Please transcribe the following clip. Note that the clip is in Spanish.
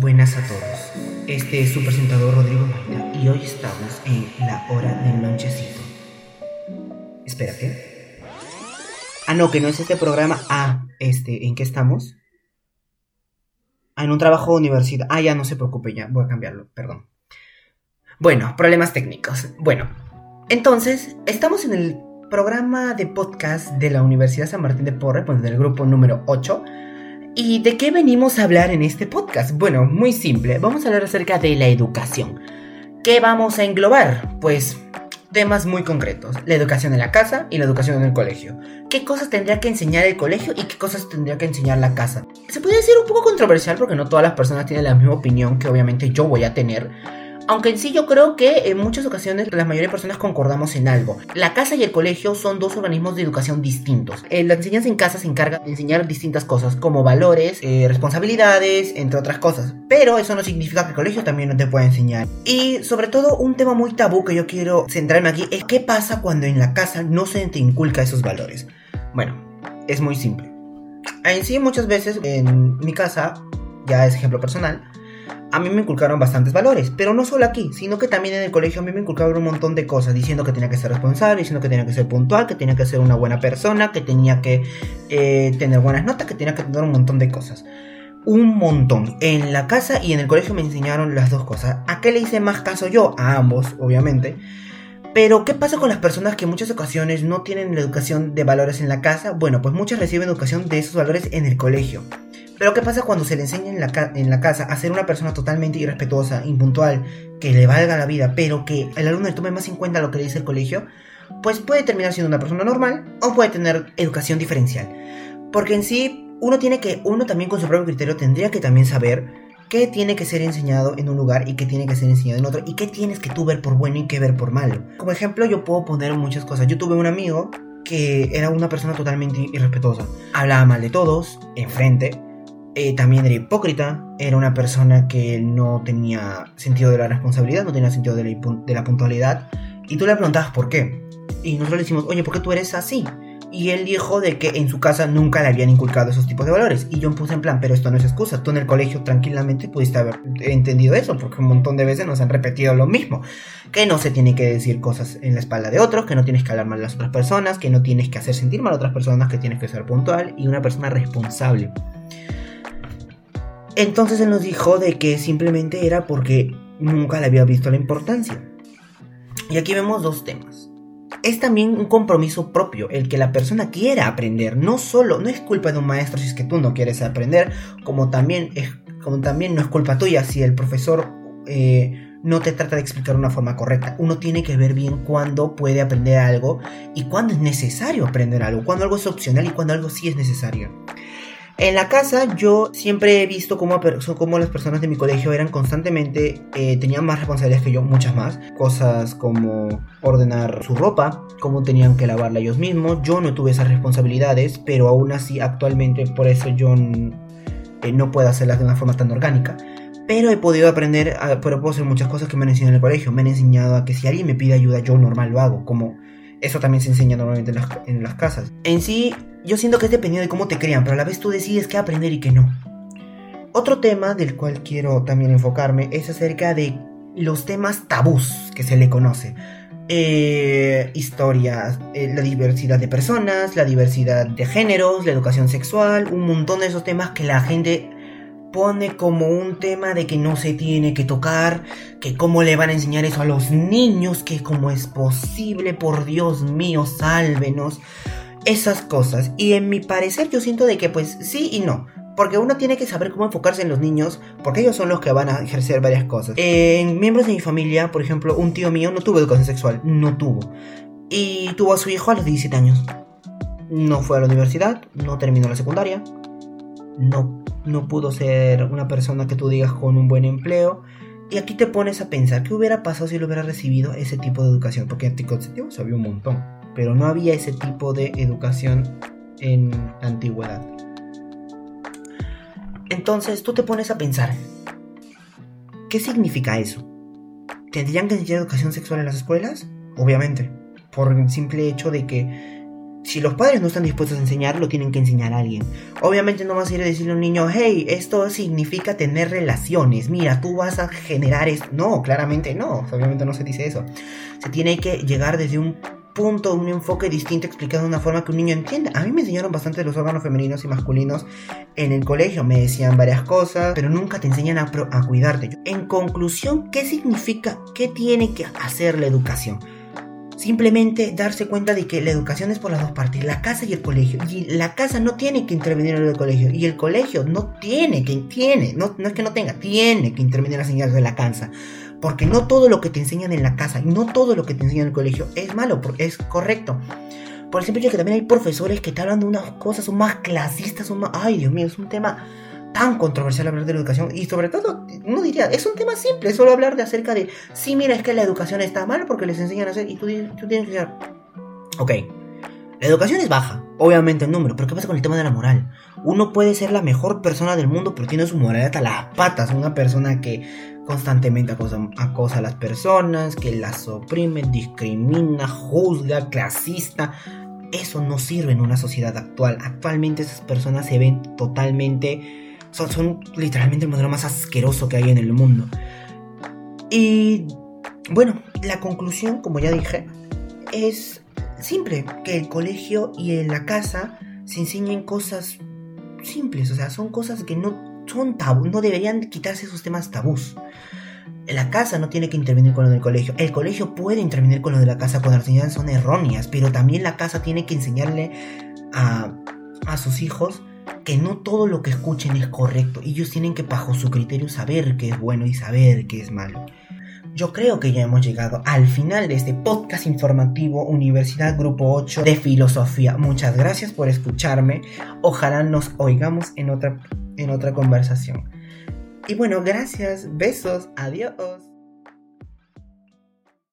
Buenas a todos. Este es su presentador Rodrigo Maita y hoy estamos en la hora del lonchecito. Espera, ¿qué? Ah, no, que no es este programa. Ah, este, ¿en qué estamos? Ah, en un trabajo de universidad. Ah, ya no se preocupe, ya voy a cambiarlo, perdón. Bueno, problemas técnicos. Bueno, entonces, estamos en el programa de podcast de la Universidad San Martín de Porres, del grupo número 8 ¿Y de qué venimos a hablar en este podcast? Bueno, muy simple, vamos a hablar acerca de la educación. ¿Qué vamos a englobar? Pues temas muy concretos, la educación en la casa y la educación en el colegio. ¿Qué cosas tendría que enseñar el colegio y qué cosas tendría que enseñar la casa? Se puede decir un poco controversial porque no todas las personas tienen la misma opinión que obviamente yo voy a tener, aunque en sí yo creo que en muchas ocasiones la mayoría de personas concordamos en algo. La casa y el colegio son dos organismos de educación distintos. Eh, la enseñanza en casa se encarga de enseñar distintas cosas, como valores, eh, responsabilidades, entre otras cosas. Pero eso no significa que el colegio también no te pueda enseñar. Y sobre todo un tema muy tabú que yo quiero centrarme aquí es qué pasa cuando en la casa no se te inculca esos valores. Bueno, es muy simple. En sí muchas veces en mi casa, ya es ejemplo personal, a mí me inculcaron bastantes valores, pero no solo aquí, sino que también en el colegio a mí me inculcaron un montón de cosas, diciendo que tenía que ser responsable, diciendo que tenía que ser puntual, que tenía que ser una buena persona, que tenía que eh, tener buenas notas, que tenía que tener un montón de cosas. Un montón. En la casa y en el colegio me enseñaron las dos cosas. ¿A qué le hice más caso yo? A ambos, obviamente. Pero, ¿qué pasa con las personas que en muchas ocasiones no tienen la educación de valores en la casa? Bueno, pues muchas reciben educación de esos valores en el colegio. Pero ¿qué pasa cuando se le enseña en la, casa a ser una persona totalmente irrespetuosa, impuntual, que le valga la vida, pero que el alumno le tome más en cuenta lo que le dice el colegio? Pues puede terminar siendo una persona normal o puede tener educación diferencial. Porque en sí, uno tiene que, uno también con su propio criterio tendría que también saber qué tiene que ser enseñado en un lugar y qué tiene que ser enseñado en otro y qué tienes que tú ver por bueno y qué ver por malo. Como ejemplo, yo puedo poner muchas cosas. Yo tuve un amigo que era una persona totalmente irrespetuosa. Hablaba mal de todos, enfrente, eh, también era hipócrita, era una persona que no tenía sentido de la responsabilidad, no tenía sentido de la, puntualidad. Y tú le preguntabas por qué. Y nosotros le decimos, oye, ¿por qué tú eres así? Y él dijo de que en su casa nunca le habían inculcado esos tipos de valores. Y yo me puse en plan, pero esto no es excusa. Tú en el colegio tranquilamente pudiste haber entendido eso, porque un montón de veces nos han repetido lo mismo. Que no se tiene que decir cosas en la espalda de otros, que no tienes que hablar mal a las otras personas, que no tienes que hacer sentir mal a otras personas, que tienes que ser puntual y una persona responsable. Entonces él nos dijo de que simplemente era porque nunca le había visto la importancia. Y aquí vemos dos temas. Es también un compromiso propio, el que la persona quiera aprender. No solo, no es culpa de un maestro si es que tú no quieres aprender, como también, es, como también no es culpa tuya si el profesor eh, no te trata de explicar una forma correcta. Uno tiene que ver bien cuándo puede aprender algo y cuándo es necesario aprender algo, cuándo algo es opcional y cuándo algo sí es necesario. En la casa yo siempre he visto cómo, cómo las personas de mi colegio eran constantemente, eh, tenían más responsabilidades que yo, muchas más. Cosas como ordenar su ropa, cómo tenían que lavarla ellos mismos. Yo no tuve esas responsabilidades, pero aún así actualmente por eso yo eh, no puedo hacerlas de una forma tan orgánica. Pero he podido aprender, pero puedo hacer muchas cosas que me han enseñado en el colegio. Me han enseñado a que si alguien me pide ayuda, yo normal lo hago. Como eso también se enseña normalmente en las, en las casas. En sí, yo siento que es dependiendo de cómo te crean, pero a la vez tú decides qué aprender y qué no. Otro tema del cual quiero también enfocarme es acerca de los temas tabús que se le conoce. Eh, historias, eh, la diversidad de personas, la diversidad de géneros, la educación sexual, un montón de esos temas que la gente pone como un tema de que no se tiene que tocar, que cómo le van a enseñar eso a los niños, que cómo es posible, por Dios mío, sálvenos esas cosas. Y en mi parecer yo siento de que pues sí y no. Porque uno tiene que saber cómo enfocarse en los niños, porque ellos son los que van a ejercer varias cosas. En miembros de mi familia, por ejemplo, un tío mío no tuvo educación sexual, no tuvo. Y tuvo a su hijo a los 17 años. No fue a la universidad, no terminó la secundaria, no, no pudo ser una persona que tú digas con un buen empleo. Y aquí te pones a pensar qué hubiera pasado si él hubiera recibido ese tipo de educación, porque anticonceptivos había un montón pero no había ese tipo de educación en la antigüedad. Entonces tú te pones a pensar, ¿qué significa eso? ¿Tendrían que enseñar educación sexual en las escuelas? Obviamente, por el simple hecho de que si los padres no están dispuestos a enseñar, lo tienen que enseñar a alguien. Obviamente no vas a ir a decirle a un niño, hey, esto significa tener relaciones, mira, tú vas a generar esto. No, claramente no, obviamente no se dice eso. Se tiene que llegar desde un punto, un enfoque distinto explicado de una forma que un niño entienda. A mí me enseñaron bastante los órganos femeninos y masculinos en el colegio, me decían varias cosas, pero nunca te enseñan a, a cuidarte. En conclusión, ¿qué significa, qué tiene que hacer la educación? Simplemente darse cuenta de que la educación es por las dos partes, la casa y el colegio. Y la casa no tiene que intervenir en el colegio. Y el colegio no tiene que, tiene, no, no es que no tenga, tiene que intervenir en las señales de la casa. Porque no todo lo que te enseñan en la casa y no todo lo que te enseñan en el colegio es malo, es correcto. Por el simple hecho que también hay profesores que te hablan de unas cosas, son más clasistas, son más... Ay, Dios mío, es un tema tan controversial hablar de la educación y sobre todo, no diría, es un tema simple, solo hablar de acerca de, sí, mira, es que la educación está mal porque les enseñan a hacer y tú, tú tienes que decir, ok, la educación es baja, obviamente en número, pero ¿qué pasa con el tema de la moral? Uno puede ser la mejor persona del mundo, pero tiene su moral hasta las patas, una persona que constantemente acosa, acosa a las personas, que las oprime, discrimina, juzga, clasista. Eso no sirve en una sociedad actual. Actualmente esas personas se ven totalmente son, literalmente el modelo más asqueroso que hay en el mundo. Y bueno, la conclusión, como ya dije, es simple, que el colegio y la casa se enseñen cosas simples, o sea, son cosas que no son tabú, no deberían quitarse esos temas tabús. La casa no tiene que intervenir con lo del colegio. El colegio puede intervenir con lo de la casa cuando las enseñanzas son erróneas, pero también la casa tiene que enseñarle a, a sus hijos que no todo lo que escuchen es correcto. Ellos tienen que, bajo su criterio, saber qué es bueno y saber qué es malo. Yo creo que ya hemos llegado al final de este podcast informativo Universidad Grupo 8 de Filosofía. Muchas gracias por escucharme. Ojalá nos oigamos en otra, en otra conversación. Y bueno, gracias, besos, adiós.